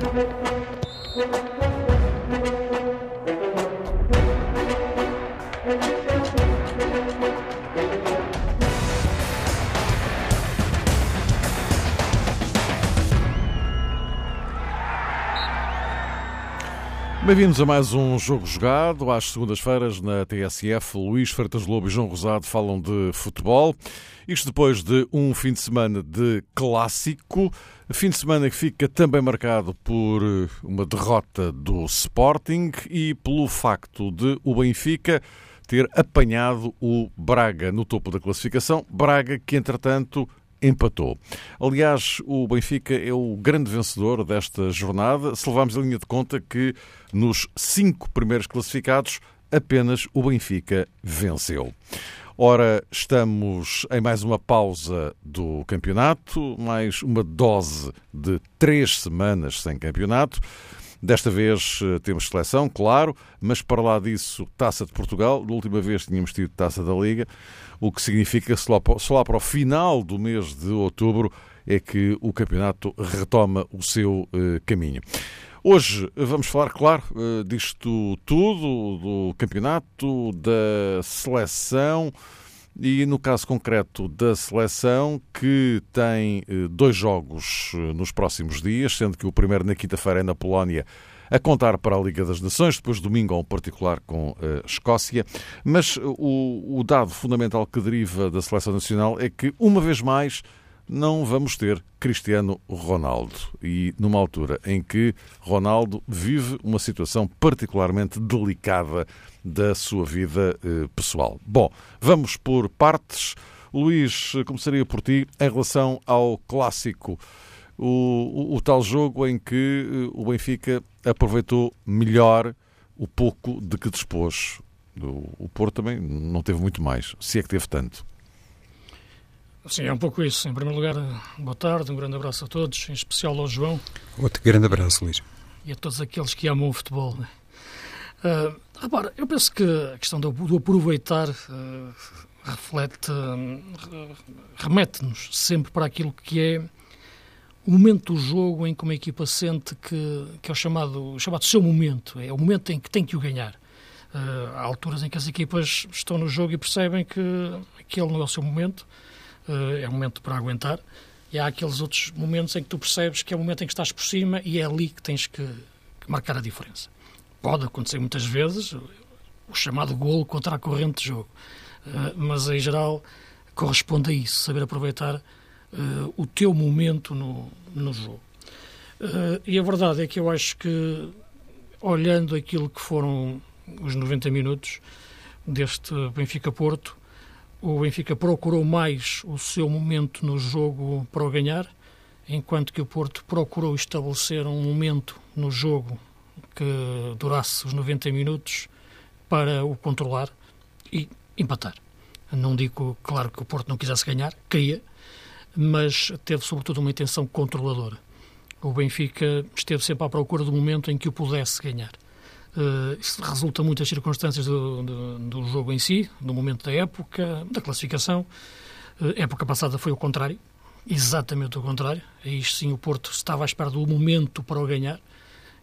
Thank you. Bem-vindos a mais um Jogo Jogado. Às segundas-feiras, na TSF, Luís Freitas Lobo e João Rosado falam de futebol. Isto depois de um fim de semana de clássico. Fim de semana que fica também marcado por uma derrota do Sporting e pelo facto de o Benfica ter apanhado o Braga no topo da classificação. Braga que, entretanto, empatou. Aliás, o Benfica é o grande vencedor desta jornada, se levarmos a linha de conta que nos cinco primeiros classificados apenas o Benfica venceu. Ora, estamos em mais uma pausa do campeonato, mais uma dose de três semanas sem campeonato. Desta vez eh, temos seleção, claro, mas para lá disso, Taça de Portugal. Da última vez tínhamos tido Taça da Liga, o que significa que só lá para o final do mês de outubro é que o campeonato retoma o seu eh, caminho. Hoje vamos falar, claro, eh, disto tudo, do campeonato, da seleção e, no caso concreto da seleção, que tem eh, dois jogos eh, nos próximos dias, sendo que o primeiro na quinta-feira é na Polónia, a contar para a Liga das Nações, depois domingo um particular com a Escócia. Mas o, o dado fundamental que deriva da seleção nacional é que, uma vez mais, não vamos ter Cristiano Ronaldo. E numa altura em que Ronaldo vive uma situação particularmente delicada da sua vida eh, pessoal. Bom, vamos por partes. Luís, começaria por ti em relação ao clássico. O, o, o tal jogo em que eh, o Benfica aproveitou melhor o pouco de que dispôs. O, o Porto também não teve muito mais, se é que teve tanto. Sim, é um pouco isso. Em primeiro lugar, boa tarde, um grande abraço a todos, em especial ao João. Outro grande abraço, Luís. E a todos aqueles que amam o futebol. Né? Uh, repara, eu penso que a questão do, do aproveitar uh, reflete, uh, remete-nos sempre para aquilo que é o momento do jogo em que uma equipa sente que, que é o chamado, o chamado seu momento, é o momento em que tem que o ganhar. Há alturas em que as equipas estão no jogo e percebem que aquele não é o seu momento, é um momento para aguentar. E há aqueles outros momentos em que tu percebes que é o momento em que estás por cima e é ali que tens que, que marcar a diferença. Pode acontecer muitas vezes o chamado golo contra a corrente de jogo, uh, mas em geral corresponde a isso, saber aproveitar uh, o teu momento no, no jogo. e a verdade é que eu acho que, olhando aquilo que foram os 90 minutos deste Benfica-Porto, o Benfica procurou mais o seu momento no jogo para o ganhar, enquanto que o Porto procurou estabelecer um momento no jogo que durasse os 90 minutos para o controlar e empatar. Não digo, claro, que o Porto não quisesse ganhar, queria, mas teve sobretudo uma intenção controladora. O Benfica esteve sempre à procura do momento em que o pudesse ganhar. Uh, isso resulta muitas circunstâncias do, do, do, jogo em si, do momento da época, da classificação. Uh, época passada foi o contrário, exatamente o contrário. Aí sim o Porto estava à espera do momento para o ganhar,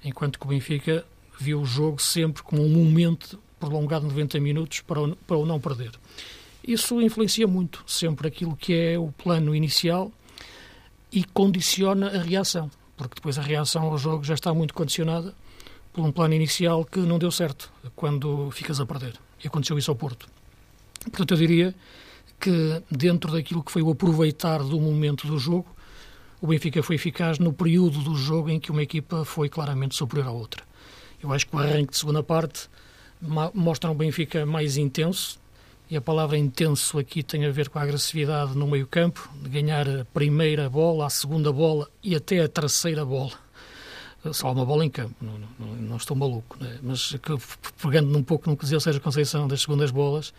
enquanto que o Benfica viu o jogo sempre como um momento prolongado de 90 minutos para o, para o não perder. Isso influencia muito sempre aquilo que é o plano inicial e condiciona a reação, porque depois a reação ao jogo já está muito condicionada por um plano inicial que não deu certo quando ficas a perder. E aconteceu isso ao Porto. Portanto, eu diria que dentro daquilo que foi o aproveitar do momento do jogo, o Benfica foi eficaz no período do jogo em que uma equipa foi claramente superior à outra. Eu acho que o arranque de segunda parte mostra um Benfica mais intenso, e a palavra intenso aqui tem a ver com a agressividade no meio-campo, de ganhar a primeira bola, a segunda bola e até a terceira bola só há uma bola em campo, não, não, não estou maluco, né? mas pegando um pouco no que dizia o Sérgio Conceição das segundas bolas,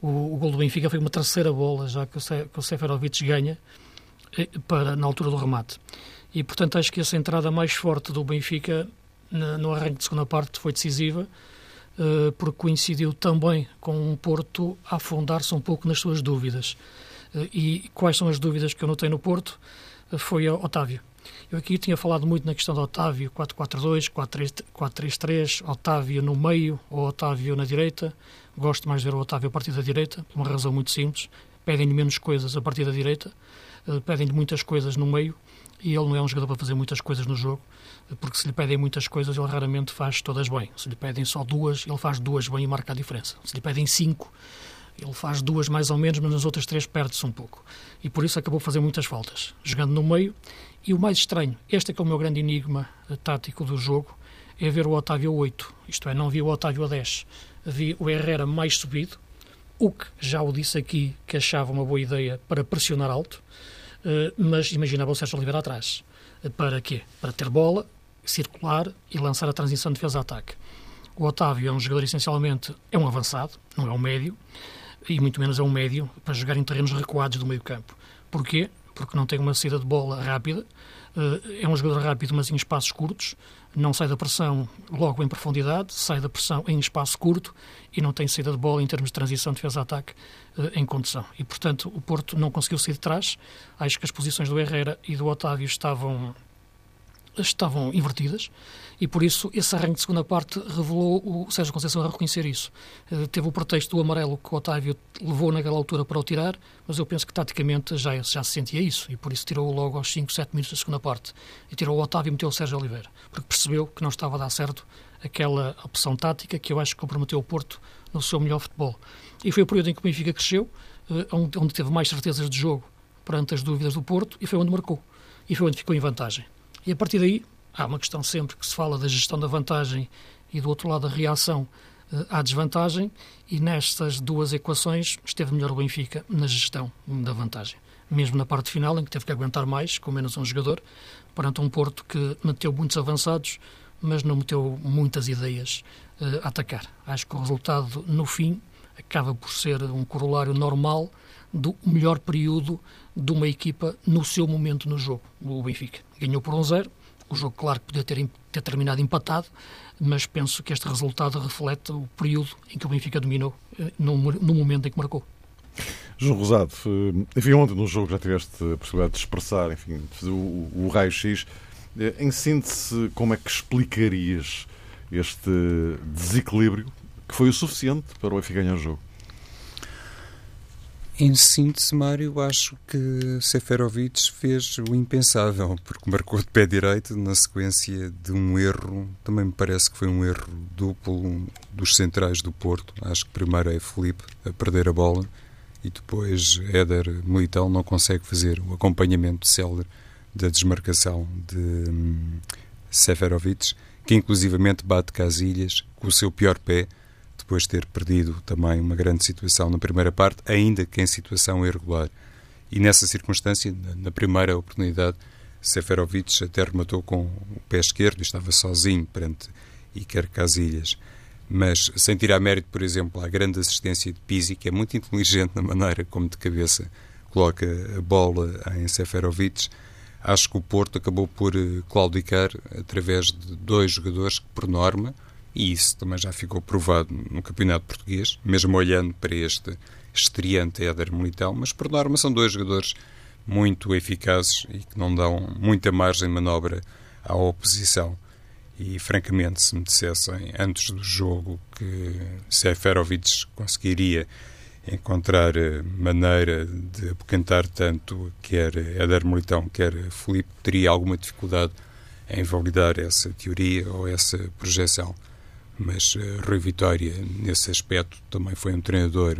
o, o gol do Benfica foi uma terceira bola, já que o, que o Seferovic ganha eh, para, na altura do remate. E, portanto, acho que essa entrada mais forte do Benfica na, no arranque de segunda parte foi decisiva, uh, porque coincidiu também com o Porto a afundar-se um pouco nas suas dúvidas. Uh, e quais são as dúvidas que eu notei no Porto? Uh, foi Otávio Eu aqui tinha falado muito na questão do Otávio 4-4-2, 4-3-3, Otávio no meio ou Otávio na direita. Gosto mais de ver o Otávio a partir da direita, por uma razão muito simples. Pedem-lhe menos coisas a partir da direita, uh, pedem-lhe muitas coisas no meio e ele não é um jogador para fazer muitas coisas no jogo, porque se lhe pedem muitas coisas, ele raramente faz todas bem. Se lhe pedem só duas, ele faz duas bem e marca a diferença. Se lhe pedem cinco, ele faz duas mais ou menos, mas nas outras três perde-se um pouco. E por isso acabou fazer muitas faltas, jogando no meio. E o mais estranho, este é que é o meu grande enigma eh, tático do jogo, é ver o Otávio 8. Isto é, não vi o Otávio a 10. Vi o Herrera mais subido, o que já o disse aqui que achava uma boa ideia para pressionar alto, eh, mas imaginava o Sérgio Oliveira atrás. Eh, para quê? Para ter bola, circular e lançar a transição de defesa-ataque. O Otávio é um jogador essencialmente, é um avançado, não é um médio, e muito menos é um médio para jogar em terrenos recuados do meio campo. Porquê? Porque não tem uma saída de bola rápida, eh, é um jogador rápido, mas em espaços curtos, não sai da pressão logo em profundidade, sai da pressão em espaço curto e não tem saída de bola em termos de transição de defesa-ataque eh, em condução. E, portanto, o Porto não conseguiu sair de trás. Acho que as posições do Herrera e do Otávio estavam estavam invertidas e por isso esse arranque de segunda parte revelou o Sérgio Conceição a reconhecer isso. Uh, teve o pretexto do amarelo que o Otávio levou naquela altura para o tirar, mas eu penso que taticamente já, já se sentia isso e por isso tirou-o logo aos 5, 7 minutos da segunda parte. E tirou o Otávio e meteu o Sérgio Oliveira, porque percebeu que não estava a dar certo aquela opção tática que eu acho que comprometeu o Porto no seu melhor futebol. E foi o período em que o Benfica cresceu, uh, onde, onde teve mais certezas de jogo perante as dúvidas do Porto e foi onde marcou. E foi onde ficou em vantagem. E a partir daí, há uma questão sempre que se fala da gestão da vantagem e do outro lado a reação eh, à desvantagem, e nestas duas equações esteve melhor o Benfica na gestão da vantagem. Mesmo na parte final, em que teve que aguentar mais, com menos um jogador, perante um Porto que meteu muitos avançados, mas não meteu muitas ideias uh, a atacar. Acho que o resultado, no fim, acaba por ser um corolário normal do melhor período de uma equipa no seu momento no jogo, o Benfica. Ganhou por um zero, o jogo, claro, podia ter, ter terminado empatado, mas penso que este resultado reflete o período em que o Benfica dominou, eh, no, no momento em que marcou. João Rosado, eh, enfim, ontem no jogo já tiveste a possibilidade de expressar, enfim, o, o raio-x. Eh, em síntese, como é que explicarias este desequilíbrio que foi o suficiente para o Benfica ganhar o jogo? Em síntese, Mário, acho que Seferovic fez o impensável, porque marcou de pé direito na sequência de um erro, também me parece que foi um erro duplo dos centrais do Porto. Acho que primeiro é Felipe a perder a bola e depois Éder Militão não consegue fazer o acompanhamento célere da desmarcação de hum, Seferovic, que inclusivamente bate Casilhas com o seu pior pé depois de ter perdido também uma grande situação na primeira parte, ainda que em situação irregular. E nessa circunstância, na primeira oportunidade, Seferovic até rematou com o pé esquerdo estava sozinho perante Iker Casilhas. Mas sem tirar mérito, por exemplo, à grande assistência de Pizzi, que é muito inteligente na maneira como de cabeça coloca a bola em Seferovic, acho que o Porto acabou por eh, claudicar através de dois jogadores que, por norma, e isso também já ficou provado no Campeonato Português, mesmo olhando para este estreante Éder Militão, mas por norma são dois jogadores muito eficazes e que não dão muita margem de manobra à oposição. E francamente, se me dissessem antes do jogo que Seferovic conseguiria encontrar maneira de apocantar tanto quer Éder Militão, quer Felipe, teria alguma dificuldade em validar essa teoria ou essa projeção mas uh, Rui Vitória, nesse aspecto, também foi um treinador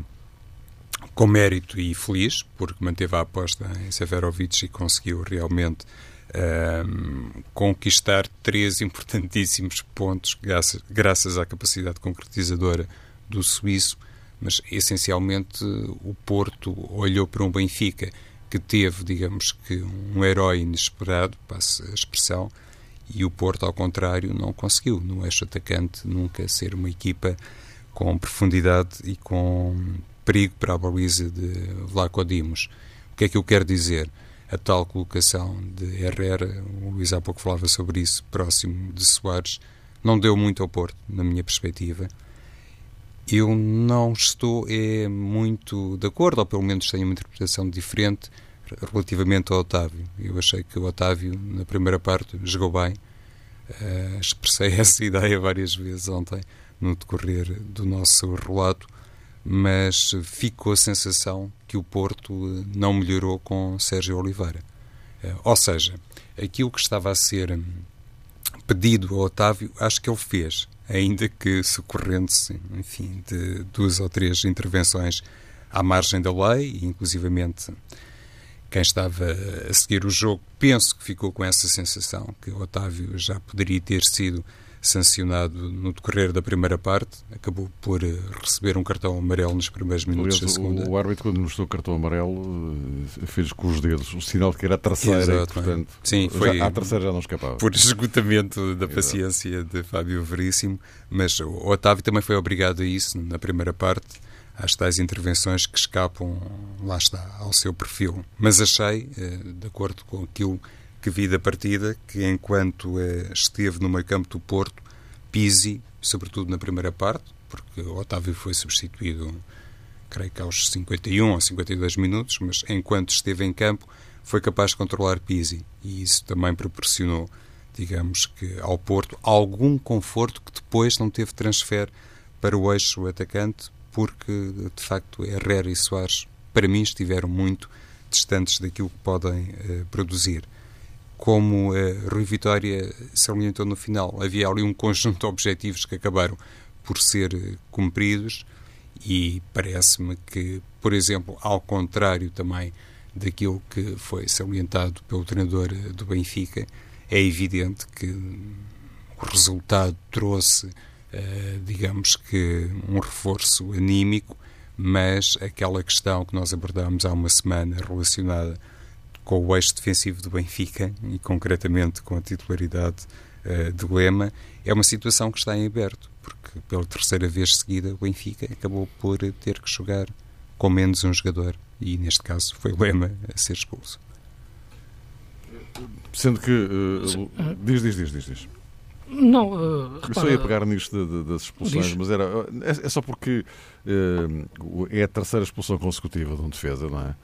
com mérito e feliz, porque manteve a aposta em Severovic e conseguiu realmente uh, conquistar três importantíssimos pontos, graças, graças à capacidade concretizadora do suíço, mas essencialmente o Porto olhou para um Benfica que teve, digamos que, um herói inesperado, passe a expressão, e o Porto, ao contrário, não conseguiu, no eixo atacante, nunca ser uma equipa com profundidade e com perigo para a baliza de Vlaco Dimos. O que é que eu quero dizer? A tal colocação de Herrera, o Luís há pouco falava sobre isso, próximo de Soares, não deu muito ao Porto, na minha perspectiva. Eu não estou é, muito de acordo, ou pelo menos tenho uma interpretação diferente relativamente ao Otávio. Eu achei que o Otávio, na primeira parte, jogou bem. Uh, expressei essa ideia várias vezes ontem, no decorrer do nosso relato, mas ficou a sensação que o Porto não melhorou com Sérgio Oliveira. Uh, ou seja, aquilo que estava a ser pedido ao Otávio, acho que ele fez, ainda que socorrendo-se, enfim, de duas ou três intervenções à margem da lei, inclusivamente quem estava a seguir o jogo, penso que ficou com essa sensação que o Otávio já poderia ter sido sancionado no decorrer da primeira parte, acabou por eh, receber um cartão amarelo nos primeiros minutos Aliás, da segunda. O, árbitro, quando mostrou o cartão amarelo, eh, fez com os dedos o sinal de que era a terceira, Exato, e, portanto, Sim, foi já, a terceira já não escapava. Por esgotamento da paciência de Fábio Veríssimo, mas o Otávio também foi obrigado a isso na primeira parte, às tais intervenções que escapam, lá está, ao seu perfil. Mas achei, eh, de acordo com aquilo que vi da partida, que enquanto eh, esteve no meio campo do Porto, Pisi, sobretudo na primeira parte, porque Otávio foi substituído, creio que aos 51 ou 52 minutos, mas enquanto esteve em campo, foi capaz de controlar Pisi. E isso também proporcionou, digamos que, ao Porto algum conforto que depois não teve transfer para o eixo atacante, porque de facto Herrera e Soares, para mim, estiveram muito distantes daquilo que podem uh, produzir. Como uh, Rui Vitória salientou no final, havia ali um conjunto de objetivos que acabaram por ser uh, cumpridos e parece-me que, por exemplo, ao contrário também daquilo que foi salientado pelo treinador do Benfica, é evidente que o resultado trouxe eh, digamos que um reforço anímico, mas aquela questão que nós abordámos há uma semana relacionada com o eixo defensivo do Benfica e concretamente com a titularidade uh, de Lema, é uma situação que está em aberto, porque pela terceira vez seguida o Benfica acabou por ter que jogar com menos um jogador e neste caso foi Lema a ser expulso. Sendo que. Uh, diz, diz, diz, diz. diz. Não, uh, Eu só ia pegar nisto de, de, das expulsões, diz. mas era, é, é só porque uh, é a terceira expulsão consecutiva de um defesa, não é?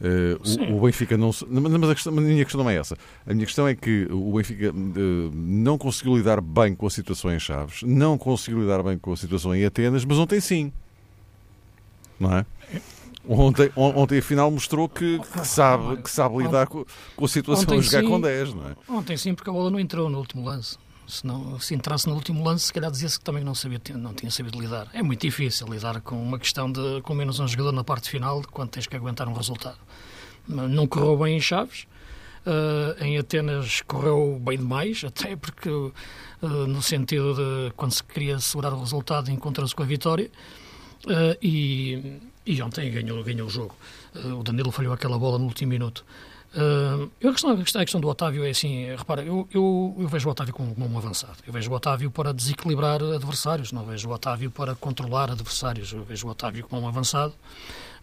Uh, o, o, Benfica não. Mas a, questão, a, minha questão não é essa. A minha questão é que o Benfica uh, não conseguiu lidar bem com a situação em Chaves, não conseguiu lidar bem com a situação em Atenas, mas ontem sim. Não é? Ontem, ontem afinal, mostrou que, que sabe, que sabe lidar com, com a situação a jogar sim, com 10, não é? Ontem sim, porque a bola não entrou no último lance. Se, não, se entrasse no último lance, se calhar dizia-se que também não, sabia, não tinha sabido lidar. É muito difícil lidar com uma questão de com menos um jogador na parte final quando tens que aguentar um resultado. Não correu bem em Chaves. Uh, em Atenas correu bem demais, até porque uh, no sentido de quando se queria segurar o resultado encontra-se com a vitória uh, e, e ontem ganhou, ganhou o jogo. o Danilo falhou aquela bola no último minuto. Uh, eu, a, questão, a, questão, do Otávio é assim, repara, eu, eu, eu, vejo o Otávio como, um avançado. Eu vejo o Otávio para desequilibrar adversários, não vejo o Otávio para controlar adversários. Eu vejo o Otávio como um avançado.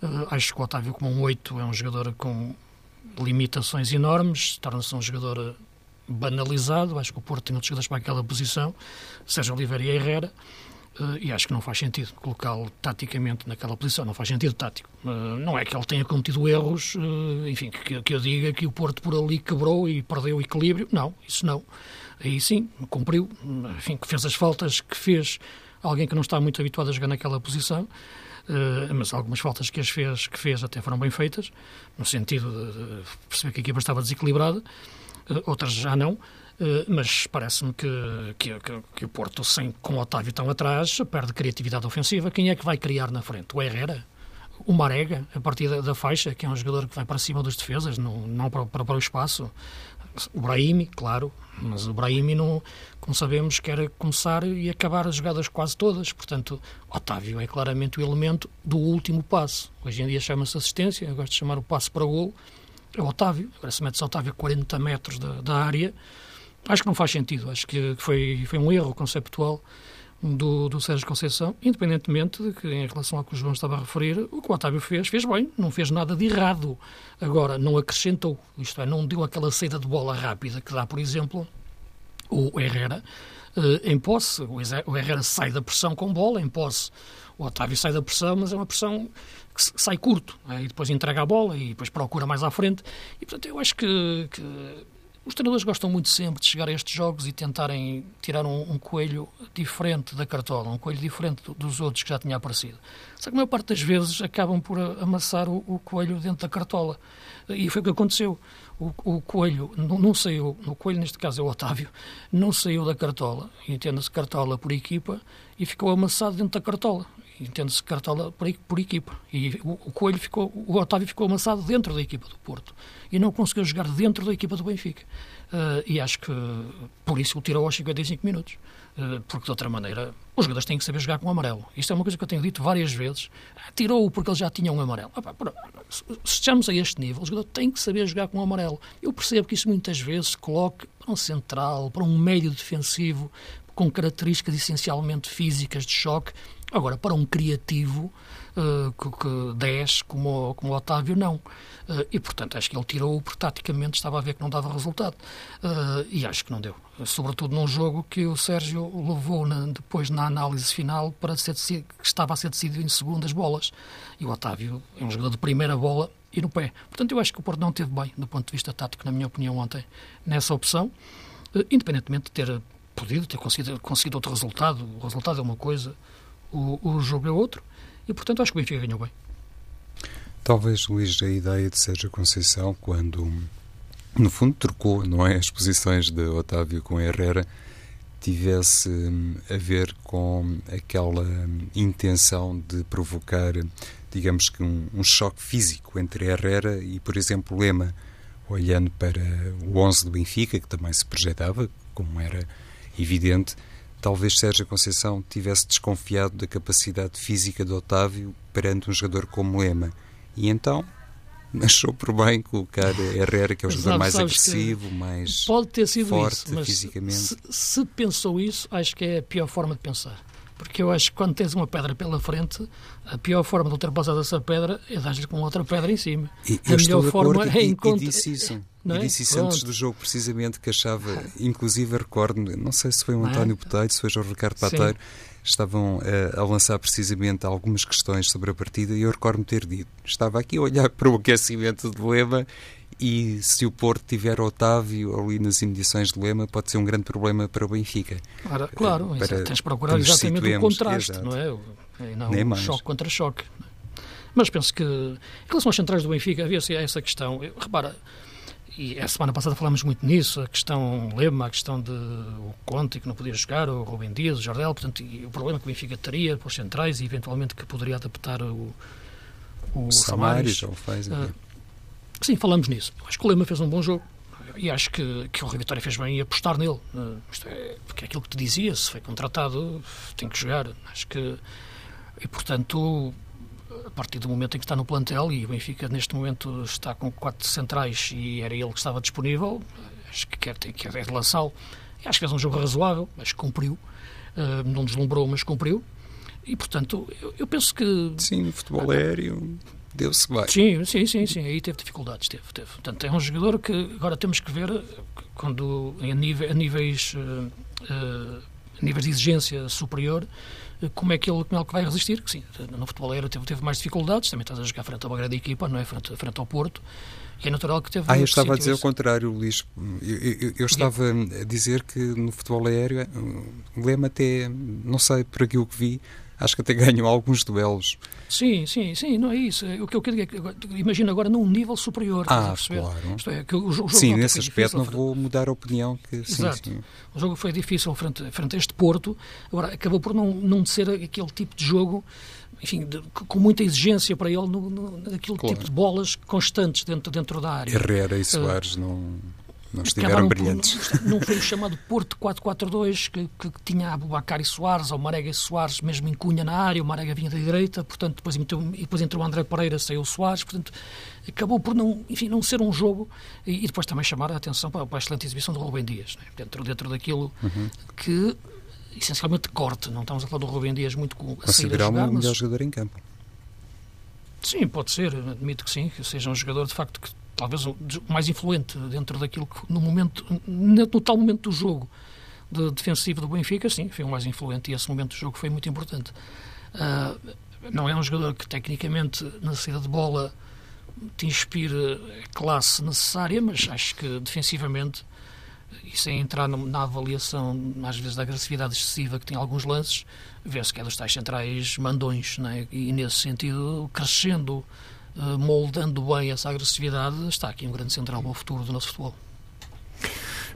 Uh, acho que o Otávio como um 8 é um jogador com limitações enormes, torna-se um jogador banalizado. Acho que o Porto tem outros jogadores para aquela posição, Sérgio Oliveira e Herrera. Uh, e acho que não faz sentido colocá-lo taticamente naquela posição, não faz sentido tático. Uh, não é que ele tenha cometido erros, uh, enfim, que, que, eu diga que o Porto por ali quebrou e perdeu o equilíbrio. Não, isso não. Aí sim, cumpriu, enfim, que fez as faltas que fez alguém que não está muito habituado a jogar naquela posição. mas algumas faltas que as fez, que fez até foram bem feitas, no sentido de perceber que a equipa estava desequilibrada, outras já não. Eh, mas parece-me que, que, que, o Porto, sem, com o Otávio tão atrás, perde criatividade ofensiva. Quem é que vai criar na frente? O Herrera? O Marega, a partir da, da faixa, que é um jogador que vai para cima das defesas, não, não para, para, para o espaço. O Brahimi, claro, mas o Brahimi, como sabemos, quer começar e acabar as jogadas quase todas. Portanto, Otávio é claramente o elemento do último passo. Hoje em dia chama-se assistência, eu gosto de chamar o passo para o golo. É o Otávio. Agora, se metes Otávio a 40 metros da, da área, Acho que não faz sentido. Acho que foi, foi um erro conceptual do, do Sérgio Conceição, independentemente de que, em relação ao que o João estava a referir, o que o Otávio fez, fez bem, não fez nada de errado. Agora, não acrescentou, isto é, não deu aquela saída de bola rápida que dá, por exemplo, o Herrera em posse, o Herrera sai da pressão com bola, em posse o Otávio sai da pressão, mas é uma pressão que sai curto, é? e depois entrega a bola e depois procura mais à frente, e portanto eu acho que, que os treinadores gostam muito sempre de chegar a estes jogos e tentarem tirar um, um coelho diferente da cartola, um coelho diferente dos outros que já tinha aparecido. Só que a maior parte das vezes acabam por amassar o, o coelho dentro da cartola. E foi o que aconteceu. O, o coelho não, não, saiu, o coelho neste caso é o Otávio, não saiu da cartola, entenda-se cartola por equipa, e ficou amassado dentro da cartola entende-se cartola por, por, equipa. E o, o, Coelho ficou, o Otávio ficou amassado dentro da equipa do Porto e não conseguiu jogar dentro da equipa do Benfica. Uh, e acho que por isso o tirou aos 55 minutos. Uh, porque de outra maneira os jogadores têm que saber jogar com o amarelo. Isto é uma coisa que eu tenho dito várias vezes. Ah, tirou-o porque ele já tinha um amarelo. Opa, se estamos a este nível, o jogador tem que saber jogar com o amarelo. Eu percebo que isso muitas vezes coloque para um central, para um médio defensivo, com características essencialmente físicas de choque, Agora, para um criativo uh, que, que 10 como, como o Otávio, não. Uh, e, portanto, acho que ele tirou porque taticamente estava a ver que não dava resultado. Uh, e acho que não deu. Sobretudo num jogo que o Sérgio levou na, depois na análise final para ser que estava a ser decidido em segundas bolas. E o Otávio é um jogador de primeira bola e no pé. Portanto, eu acho que o Porto não teve bem, do ponto de vista tático, na minha opinião, ontem, nessa opção. independentemente de ter podido ter conseguido, conseguido outro resultado, o resultado é uma coisa, o, o jogo é outro, e portanto acho que o Benfica ganhou bem. Talvez, Luís, a ideia de Sérgio Conceição, quando no fundo trocou, não é, as posições de Otávio com Herrera, tivesse hum, a ver com aquela hum, intenção de provocar, digamos que um, um, choque físico entre Herrera e, por exemplo, Lema, olhando para o 11 do Benfica, que também se projetava, como era evidente, talvez Sérgio Conceição tivesse desconfiado da capacidade física de Otávio perante um jogador como Lema. E então achou por bem colocar Herrera, que é o jogador mais agressivo, mais pode ter sido forte isso, mas fisicamente. Se, se pensou isso, acho que é a pior forma de pensar. Porque eu acho que quando tens uma pedra pela frente, a pior forma de ultrapassar essa pedra é dar-lhe com outra pedra em cima. E, a melhor forma é encontrar. Disse isso. Não é? E disse isso antes do jogo, precisamente, que achava, inclusive, recordo, não sei se foi o António é? Botelho, se foi o Ricardo Pateiro, estavam a, a, lançar precisamente algumas questões sobre a partida e eu recordo-me ter dito. Estava aqui a olhar para o aquecimento de Lema e se o Porto tiver Otávio ali nas imediações de Lema, pode ser um grande problema para o Benfica. Claro, claro para, tens de procurar exatamente o contraste, exato. não é? E não Nem mais. choque contra choque. Mas penso que, em relação aos centrais do Benfica, havia essa questão. Eu, repara, e a semana passada falámos muito nisso, a questão Lema, a questão de o Conte que não podia jogar, o Rubem Dias, o Jardel, portanto, o problema que o Benfica teria para os centrais e eventualmente que poderia adaptar o, o Samaris. já o faz. Uh, Sim, falamos nisso. Eu acho que o Lema fez um bom jogo e acho que, que o Rui Vitória fez bem em apostar nele. Isto é, porque é aquilo que te dizia, se foi contratado, tem que jogar. Acho que. E, portanto, a partir do momento em que está no plantel, e o Benfica neste momento está com quatro centrais e era ele que estava disponível, acho que quer, tem, quer é lançá-lo. Acho que fez um jogo razoável, mas cumpriu. Uh, não deslumbrou, mas cumpriu. E, portanto, eu, eu penso que. Sim, futebol aéreo deu-se bem. Sim, sim, sim, sim, aí teve dificuldades, teve, teve. Portanto, é um jogador que agora temos que ver quando a, nível, a níveis, uh, uh, níveis de exigência superior uh, como é que ele, como é que vai resistir, que sim, no futebol aéreo teve, teve mais dificuldades, também estás a jogar frente a uma grande equipa, não é, frente, frente ao Porto, e é natural que teve... Ah, eu estava a dizer o contrário, Luís. Eu, eu, eu estava a dizer que no futebol aéreo, o Lema até, não sei, por aquilo que vi, acho que até ganham alguns duelos. Sim, sim, sim, não é isso. O que eu quero dizer é imagino agora num nível superior. Ah, claro. É, que o, jogo sim, nesse aspecto não vou mudar a opinião. Que, Exato. Sim, sim. O jogo foi difícil frente, frente a este Porto, agora acabou por não, não ser aquele tipo de jogo enfim, de, com muita exigência para ele no, no, naquele claro. tipo de bolas constantes dentro, dentro da área. Herrera e Soares uh, não não estiveram brilhantes. Por, não foi o chamado Porto 4-4-2 que, que, tinha Abubacar e Soares, ou Marega Soares mesmo em Cunha na área, o Marega vinha da direita, portanto, depois, meteu, e depois entrou o André Pereira, saiu o Soares, portanto, acabou por não, enfim, não ser um jogo e, e depois também chamar a atenção para, para a excelente exibição do Rubem Dias, né? dentro, dentro daquilo uhum. que essencialmente corte, não estamos a falar do Rubem Dias muito com a Considerar o melhor jogador em campo. Sim, pode ser, admito que sim, que seja um jogador de facto que talvez o mais influente dentro daquilo que no momento, no tal momento do jogo, de defensivo do Benfica, sim, foi o mais influente e esse momento do jogo foi muito importante. Uh, não é um jogador que tecnicamente na saída de bola te inspire a classe necessária, mas acho que defensivamente e sem entrar na avaliação, às vezes, da agressividade excessiva que tem alguns lances, vê-se que é dos tais centrais mandões, né? e nesse sentido, crescendo, moldando bem essa agressividade, está aqui um grande central para o futuro do nosso futebol.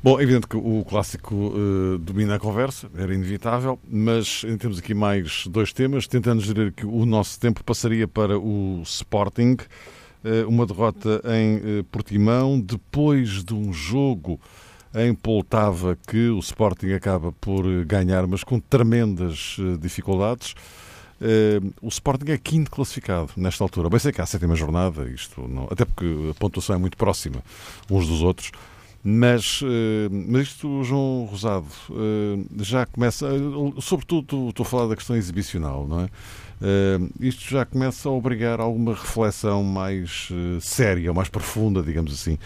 Bom, é evidente que o clássico uh, domina a conversa, era inevitável, mas temos aqui mais dois temas. Tentando gerir que o nosso tempo passaria para o Sporting, uh, uma derrota em uh, Portimão, depois de um jogo em Poltava que o Sporting acaba por ganhar, mas com tremendas dificuldades. O Sporting é quinto classificado nesta altura. Bem sei que há a sétima jornada, isto não, até porque a pontuação é muito próxima uns dos outros. Mas, eh, mas isto, João Rosado, eh, já começa, sobretudo estou a falar da questão exibicional, não é? Isto já começa a obrigar a alguma reflexão mais séria, mais profunda, digamos assim,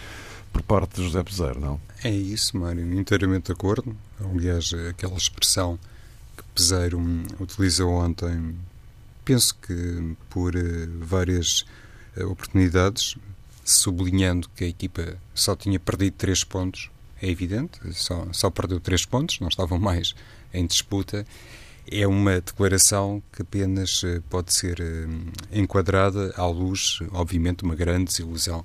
por parte de José Peseiro, não? É isso, Mário, inteiramente de acordo. Aliás, aquela expressão que Peseiro hum, utilizou ontem, penso que por várias oportunidades, sublinhando que a equipa só tinha perdido três pontos, é evidente, só, só perdeu três pontos, não estavam mais em disputa. É uma declaração que apenas eh, pode ser eh, enquadrada à luz, obviamente, uma grande desilusão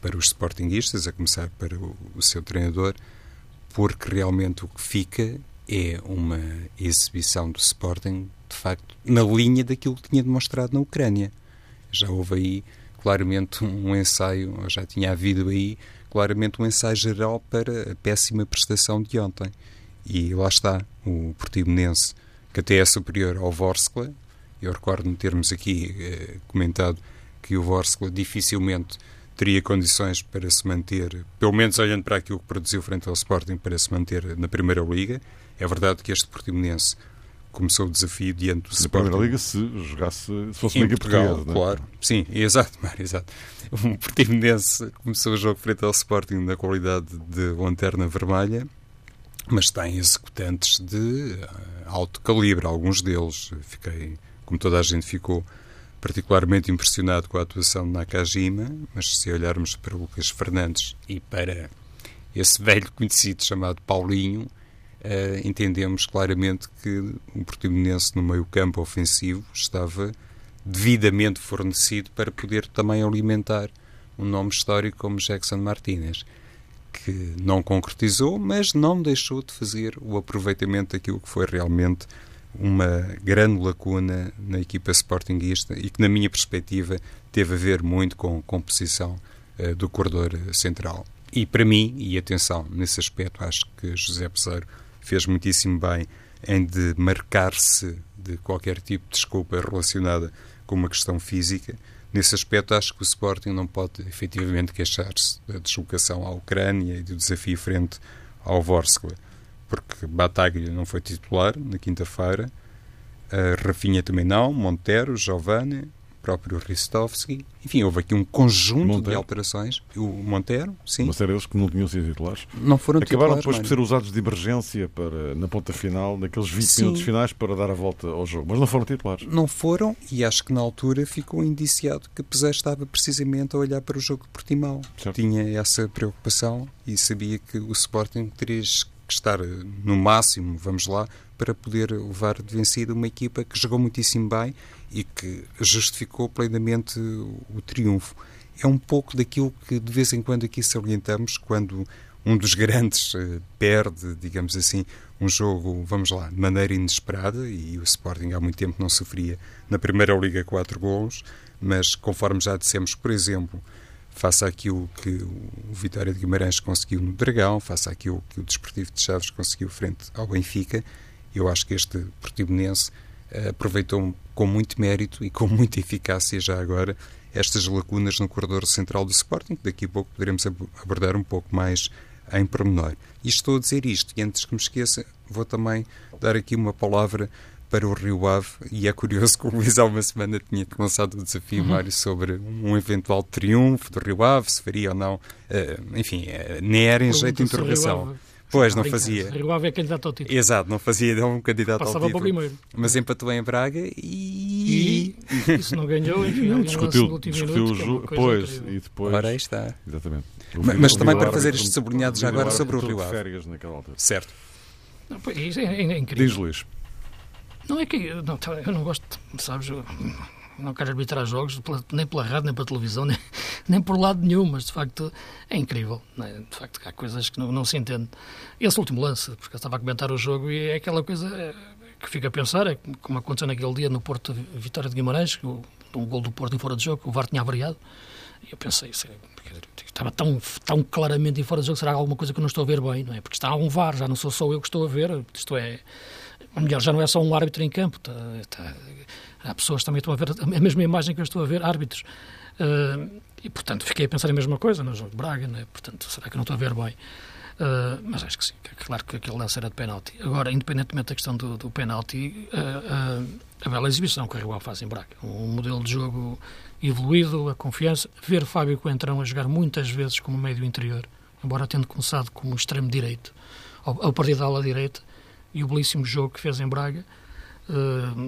para os sportinguistas, a começar para o, o seu treinador, porque realmente o que fica é uma exibição do Sporting, de facto, na linha daquilo que tinha demonstrado na Ucrânia. Já houve aí claramente um ensaio, já tinha havido aí claramente um ensaio geral para a péssima prestação de ontem. E lá está, o Portimonense, que até é superior ao Vorskla, eu recordo-me termos aqui eh, comentado que o Vorskla dificilmente teria condições para se manter, pelo menos olhando para aquilo que produziu frente ao Sporting, para se manter na Primeira Liga. É verdade que este Portimonense começou o desafio diante do Na Sporting. Primeira Liga, se jogasse, se fosse uma Liga Portugal, é? claro. Sim, exato, Mário, exato. O Portimonense começou o jogo frente ao Sporting na qualidade de lanterna vermelha, mas tem executantes de eh, alto calibre, alguns deles. Fiquei, como toda a gente ficou, particularmente impressionado com a atuação de Nakajima, mas se olharmos para Lucas Fernandes e para esse velho conhecido chamado Paulinho, uh, entendemos claramente que o Portimonense no meio campo ofensivo estava devidamente fornecido para poder também alimentar um nome histórico como Jackson Martínez, que não concretizou, mas não deixou de fazer o aproveitamento daquilo que foi realmente uma grande lacuna na equipa sportinguista e que, na minha perspectiva, teve a ver muito com a composição uh, do corredor central. E para mim, e atenção, nesse aspecto, acho que José Peseiro fez muitíssimo bem em de marcar-se de qualquer tipo de desculpa relacionada com uma questão física. Nesse aspecto, acho que o Sporting não pode efetivamente queixar-se da deslocação à Ucrânia e do desafio frente ao Vorskla, porque Bataglia não foi titular na quinta-feira, Rafinha também não, Montero, Giovanni, próprio Ristovski. Enfim, houve aqui um conjunto Montero. de alterações. O Montero, sim. Mas eram eles que não tinham sido titulares? Não foram Acabaram titulares, depois por ser usados de emergência para, na ponta final, naqueles 20 sim. minutos finais, para dar a volta ao jogo. Mas não foram titulares. Não foram, e acho que na altura ficou indiciado que Pesé estava precisamente a olhar para o jogo de Portimão. Certo. Tinha essa preocupação e sabia que o Sporting teria que estar no máximo, vamos lá, para poder levar de vencido uma equipa que jogou muitíssimo bem e que justificou plenamente o triunfo. É um pouco daquilo que de vez em quando aqui salientamos quando um dos grandes uh, perde, digamos assim, um jogo, vamos lá, de maneira inesperada, e o Sporting há muito tempo não sofria na Primeira Liga quatro golos, mas conforme já dissemos, por exemplo, face àquilo que o Vitória de Guimarães conseguiu no Dragão, face àquilo que o Desportivo de Chaves conseguiu frente ao Benfica, eu acho que este Portimonense uh, aproveitou com muito mérito e com muita eficácia já agora estas lacunas no corredor central do Sporting, que daqui a pouco poderemos abordar um pouco mais em pormenor. E estou a dizer isto, e antes que me esqueça, vou também dar aqui uma palavra para o Rio Ave, e é curioso que o Luís há uma semana tinha lançado o desafio, uhum. Mário, sobre um eventual triunfo do Rio Ave, se faria ou não, uh, enfim, uh, nem era em jeito de interrogação. Pois, não fazia. Rio Ave é candidato ao título. Exato, não fazia de um candidato Passava ao título. para o primeiro. Mas empatou em Braga E, e... isso não ganhou, enfim, alguém lança no Discutiu, discutiu minuto, o é jogo. Pois, incrível. e depois. Ora, aí está. Exatamente. O Mas- mas o também para fazer todo- este sublinhado já agora sobre o todo Rio Ave. férias naquela altura. Certo. Não, pois, isso é, é- é incrível. Diz Luís. Não é que não, tá, eu não gosto, sabes, eu não quero arbitrar jogos nem pela rádio, nem pela televisão, nem, nem por lado nenhum, mas de facto é incrível. não é? De facto, há coisas que não, não se entende. Esse último lance, porque eu estava a comentar o jogo e é aquela coisa eh, que fica a pensar, é como aconteceu naquele dia no Porto Vitória de Guimarães, que o, um gol do Porto em fora de jogo, o VAR tinha variado. E eu pensei, é- estava tão, tão claramente em fora de jogo, será alguma coisa que eu não estou a ver bem, não é? Porque está um VAR, já não sou só eu que estou a ver, isto é, ou melhor, já não é só um árbitro em campo, está- está- há pessoas também estão a ver a mesma imagem que eu estou a ver, árbitros. Ah, e, portanto, fiquei a pensar a mesma coisa no jogo de Braga, né? portanto, será que não estou a ver bem? Ah, mas acho que sim, claro que aquele lance era de penalti. Agora, independentemente da questão do, do penalti, ah, ah, a bela exibição que o Rio Ave faz em Braga, um modelo de jogo evoluído, a confiança, ver Fábio Coentrão a jogar muitas vezes como médio interior, embora tendo começado como extremo direito, ao, ao partir da ala direita, e o belíssimo jogo que fez em Braga, eh,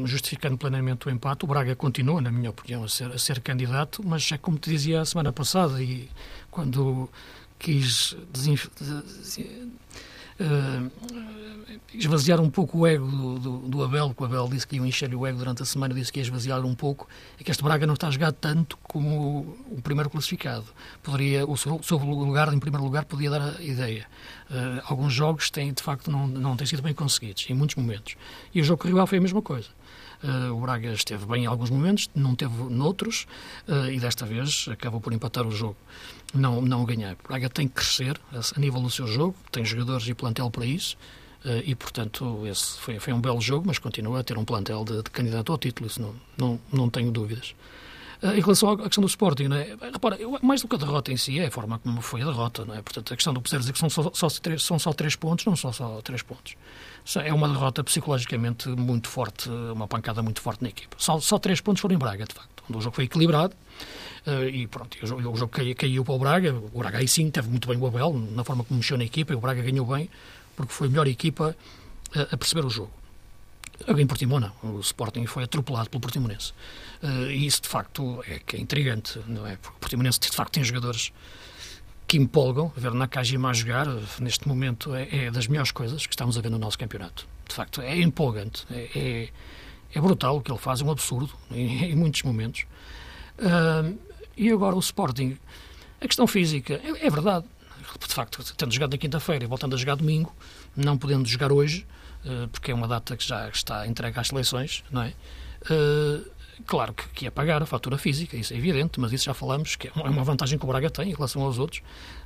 justificando plenamente o empate. O Braga continua, na minha opinião, a ser, a ser candidato, mas é como te dizia a semana passada, e quando quis desinf- des- esvaziar um pouco o ego do, do, do Abel, que o Abel disse que ia encher o ego durante a semana, disse que ia esvaziar um pouco, é que este Braga não está a jogar tanto como o primeiro classificado. Poderia, o seu, seu lugar, em primeiro lugar, podia dar a ideia. Eh, alguns jogos têm, de facto, não, não têm sido bem conseguidos, em muitos momentos. E o jogo o Rio Ave foi a mesma coisa. Eh, o Braga esteve bem em alguns momentos, não teve noutros, eh, e desta vez acabou por empatar o jogo, não, não ganhar. O Braga tem que crescer a, nível do seu jogo, tem jogadores e plantel para isso, eh, e portanto esse foi, foi um belo jogo, mas continua a ter um plantel de, de candidato ao título, isso não, não, não tenho dúvidas. Eh, Em relação à questão do Sporting, não é? repara, eu- mais do que a derrota em si, é a forma como foi a derrota. Não é? Portanto, a questão do poder dizer que são só, só, três, são só três pontos, não são só três pontos. É uma derrota psicologicamente muito forte, uma pancada muito forte na equipa. Só, só três pontos foram em Braga, de facto. O jogo foi equilibrado eh, e pronto, o jogo, o jogo caiu, caiu para o Braga. O Braga aí sim teve muito bem o Abel, na forma como mexeu na equipa, e o Braga ganhou bem, porque foi a melhor equipa eh, a perceber o jogo. Alguém Portimão. O Sporting foi atropelado pelo Portimonense. Eh, e isso, de facto, é que é intrigante, não é? Porque o Portimonense, de facto, tem jogadores que empolgam. Ver Nakajima a jogar, eh, neste momento, é, é das melhores coisas que estamos a ver no nosso campeonato. De facto, é empolgante. É, é, é brutal o que ele faz, é um absurdo, em, em muitos momentos. Ah, e agora o Sporting, a questão física, é, é verdade. De facto, tendo jogado na quinta-feira e voltando a jogar domingo, não podendo jogar hoje, eh, porque é uma data que já está entregue às seleções, não é? Eh, Claro que, que ia pagar a fatura física, isso é evidente, mas isso já falamos que é uma vantagem que o Braga tem em relação aos outros.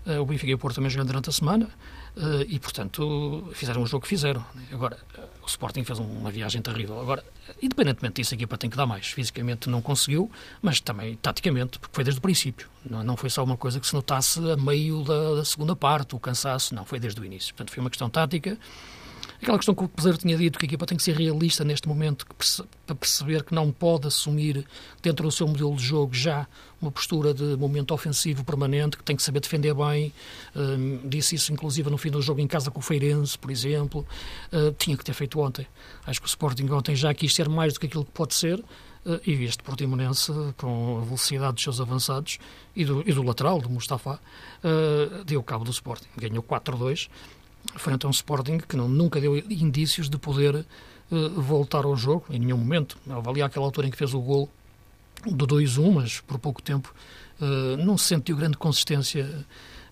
Eh, o Benfica e o Porto também jogando durante a semana eh, e, portanto, fizeram o jogo que fizeram. Agora, eh, o Sporting fez uma viagem terrível. Agora, independentemente disso, a equipa tem que dar mais. Fisicamente não conseguiu, mas também taticamente, porque foi desde o princípio. Não foi só uma coisa que se notasse a meio da, da segunda parte, o cansaço, não, foi desde o início. Portanto, foi uma questão tática. Aquela questão que o Peseiro tinha dito, que a equipa tem que ser realista neste momento, para perceber que não pode assumir dentro do seu modelo de jogo já uma postura de momento ofensivo permanente, que tem que saber defender bem. Hum, disse isso, inclusive, no fim do jogo em casa com o Feirense, por exemplo. Uh, tinha que ter feito ontem. Acho que o Sporting ontem já quis ser mais do que aquilo que pode ser. uh, e este Portimonense, com a velocidade dos seus avançados e do, e do lateral, do Mustafa, uh, deu cabo do Sporting. Ganhou 4-2 frente a um Sporting que não, nunca deu indícios de poder eh, voltar ao jogo, em nenhum momento. Ali aquela altura em que fez o gol do 2-1, mas por pouco tempo eh, não se sentiu grande consistência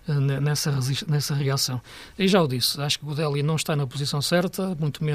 eh, nessa, nessa reação. E já o disse, acho que o Deli não está na posição certa, muito menos